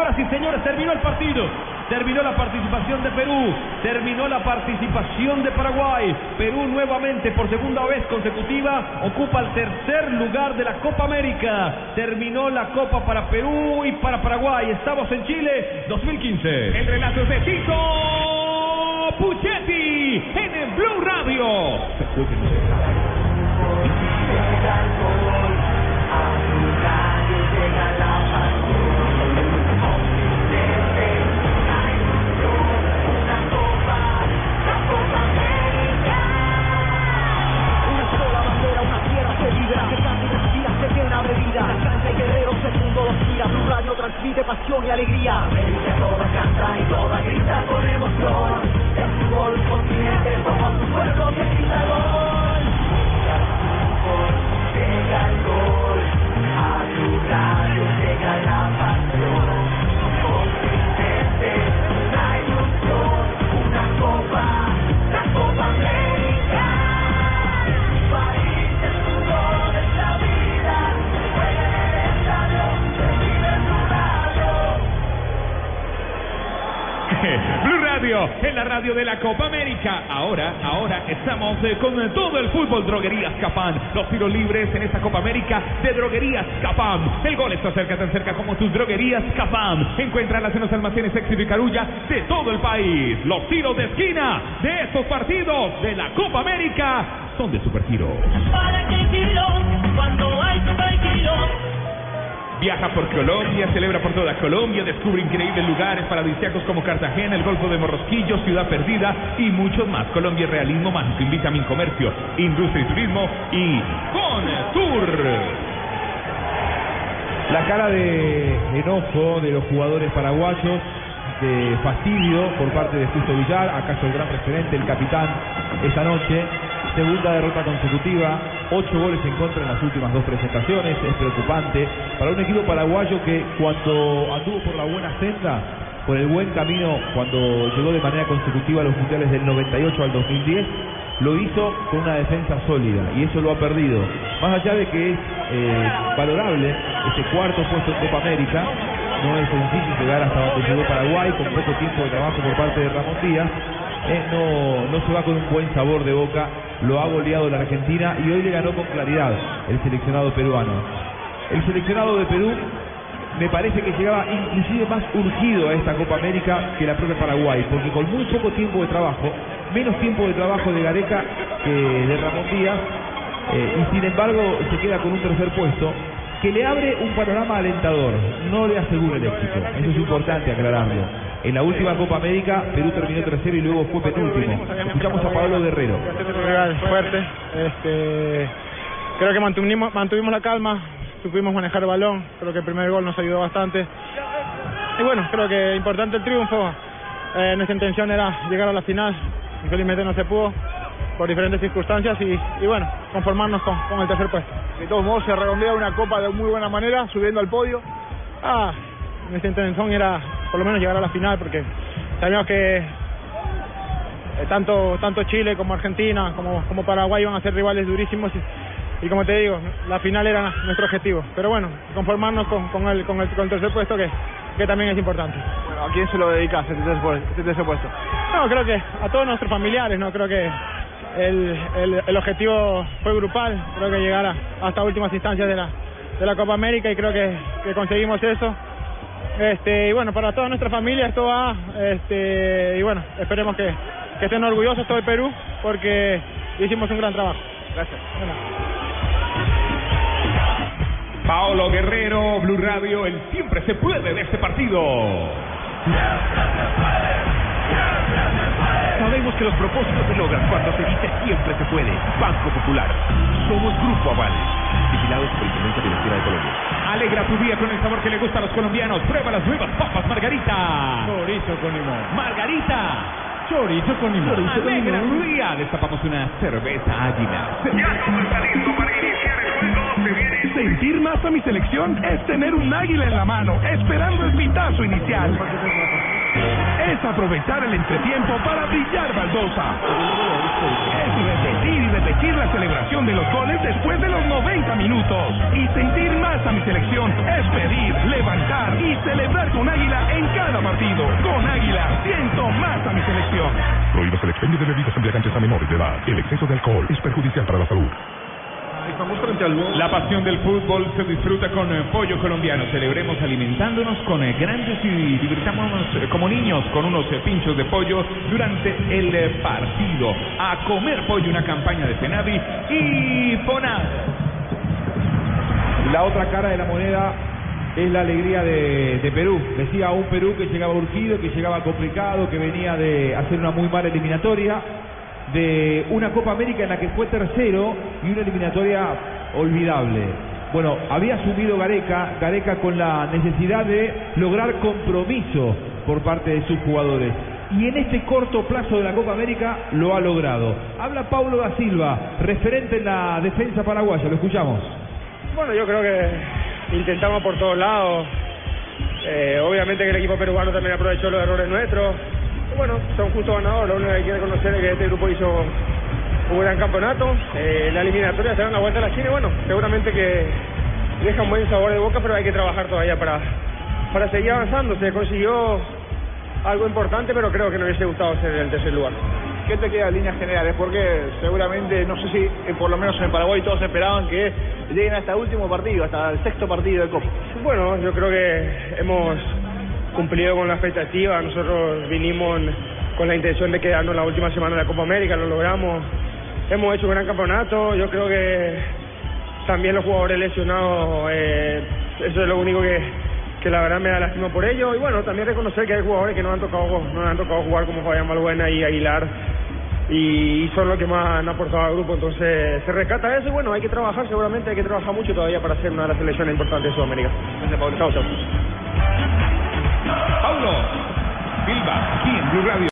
Señoras y señores, terminó el partido. Terminó la participación de Perú, terminó la participación de Paraguay. Perú nuevamente por segunda vez consecutiva ocupa el tercer lugar de la Copa América. Terminó la Copa para Perú y para Paraguay. Estamos en Chile 2015. El relato es de Tito Puchetti en el Blue Radio. Pasión y alegría. América toda canta y toda grita Blue Radio, en la radio de la Copa América. Ahora, ahora estamos eh, con eh, todo el fútbol Droguerías Capán. Los tiros libres en esta Copa América de Droguerías Capán. El gol está cerca, tan cerca como tus Droguerías Capán. Encuéntralas en los almacenes éxito y carulla de todo el país. Los tiros de esquina de estos partidos de la Copa América son de Supergiro. Para que kilo, cuando hay super kilo. Viaja por Colombia, celebra por toda Colombia, descubre increíbles lugares paradisíacos como Cartagena, el Golfo de Morrosquillo, Ciudad Perdida y muchos más. Colombia Realismo Mágico, invita a mi comercio, industria y turismo y Tour. La cara de enojo de los jugadores paraguayos, de fastidio por parte de Justo Villar, acaso el gran referente, el capitán esta noche. Segunda derrota consecutiva, ocho goles en contra en las últimas dos presentaciones, es preocupante para un equipo paraguayo que cuando anduvo por la buena senda, por el buen camino, cuando llegó de manera consecutiva a los mundiales del 98 al 2010, lo hizo con una defensa sólida y eso lo ha perdido. Más allá de que es eh, valorable este cuarto puesto en Copa América, no es sencillo llegar hasta donde llegó Paraguay con poco tiempo de trabajo por parte de Ramón Díaz. Eh, no, no se va con un buen sabor de boca, lo ha goleado la Argentina y hoy le ganó con claridad el seleccionado peruano. El seleccionado de Perú me parece que llegaba inclusive más urgido a esta Copa América que la propia Paraguay, porque con muy poco tiempo de trabajo, menos tiempo de trabajo de Gareca que de Ramón Díaz, eh, y sin embargo se queda con un tercer puesto que le abre un panorama alentador, no le asegura el éxito, eso es importante aclararlo. En la última Copa América, Perú terminó tercero y luego fue penúltimo. Escuchamos a Pablo Guerrero. fuerte. Este, creo que mantuvimos, mantuvimos la calma, supimos manejar el balón. Creo que el primer gol nos ayudó bastante. Y bueno, creo que importante el triunfo. Eh, nuestra intención era llegar a la final. Infelizmente no se pudo por diferentes circunstancias y, y bueno, conformarnos con, con el tercer puesto. De todos modos se redondea una copa de muy buena manera, subiendo al podio. Ah, nuestra intención era por lo menos llegar a la final porque sabíamos que eh, tanto tanto Chile como Argentina como, como Paraguay iban a ser rivales durísimos y, y como te digo, la final era nuestro objetivo. Pero bueno, conformarnos con, con, el, con, el, con el tercer puesto que, que también es importante. Bueno, ¿a quién se lo dedicas este este tercer puesto? No, creo que a todos nuestros familiares, no creo que el, el, el objetivo fue grupal, creo que llegar a- hasta últimas instancias de la, de la Copa América y creo que, que conseguimos eso. Este, y bueno, para toda nuestra familia esto va, este, y bueno, esperemos que, que estén orgullosos todo el Perú porque hicimos un gran trabajo. Gracias. Paolo Guerrero, Blue Radio, el siempre se puede de este partido. Sabemos que los propósitos se logran cuando se dice siempre se puede. Banco Popular. Somos Grupo Aval. Vigilados por Intendencia Financiera de Colombia. Alegra tu día con el sabor que le gusta a los colombianos. Prueba las nuevas papas Margarita. Chorizo con limón. Margarita. Chorizo con limón. Alegra tu día. Destapamos una cerveza águila. Ya todo está listo para iniciar el juego. Se viene. Sentir más a mi selección es tener un águila en la mano, esperando el pitazo inicial. Es aprovechar el entretiempo para brillar baldosa. Es repetir y repetir la celebración de los goles después de los 90 minutos. Y sentir a mi selección es pedir, levantar y celebrar con águila en cada partido. Con águila siento más a mi selección. Prohíbas el expendio de bebidas embriagantes a menores de edad. El exceso de alcohol es perjudicial para la salud. Estamos frente al gol. La pasión del fútbol se disfruta con eh, pollo colombiano. Celebremos alimentándonos con eh, grandes y divirtámonos eh, como niños con unos pinchos de pollo durante el partido. A comer pollo, una campaña de Penavi y Fonad. La otra cara de la moneda es la alegría de, Perú. Decía un Perú que llegaba urgido, que llegaba complicado, que venía de hacer una muy mala eliminatoria, de una Copa América en la que fue tercero y una eliminatoria olvidable. Bueno, había asumido Gareca, Gareca con la necesidad de lograr compromiso por parte de sus jugadores. Y en este corto plazo de la Copa América lo ha logrado. Habla Paulo da Silva, referente en la defensa paraguaya. Lo escuchamos. Bueno, yo creo que intentamos por todos lados. Eh, obviamente que el equipo peruano también aprovechó los errores nuestros. Bueno, son justos ganadores. Lo único que hay que reconocer es que este grupo hizo un gran campeonato. Eh, la eliminatoria se dan la vuelta a la China bueno, seguramente que deja un buen sabor de boca, pero hay que trabajar todavía para, para seguir avanzando. Se consiguió algo importante, pero creo que no hubiese gustado ser el tercer lugar. ¿Qué te queda en líneas generales? Porque seguramente, no sé si eh, por lo menos en Paraguay todos esperaban que lleguen hasta el último partido, hasta el sexto partido de Copa. Bueno, yo creo que hemos cumplido con la expectativa. Nosotros vinimos con la intención de quedarnos la última semana de la Copa América, lo logramos. Hemos hecho un gran campeonato. Yo creo que también los jugadores lesionados, eh, eso es lo único que, la verdad me da lástima por ellos. Y bueno, también reconocer que hay jugadores que no han tocado, no han tocado jugar como Fabián Malbuena y Aguilar. Y, son los que más han aportado al grupo, entonces se rescata eso y bueno, hay que trabajar, seguramente hay que trabajar mucho todavía para ser una de las selecciones importantes de Sudamérica. Gracias, Pablo. Chao, chao. Paulo Silva, aquí en Blue Radio.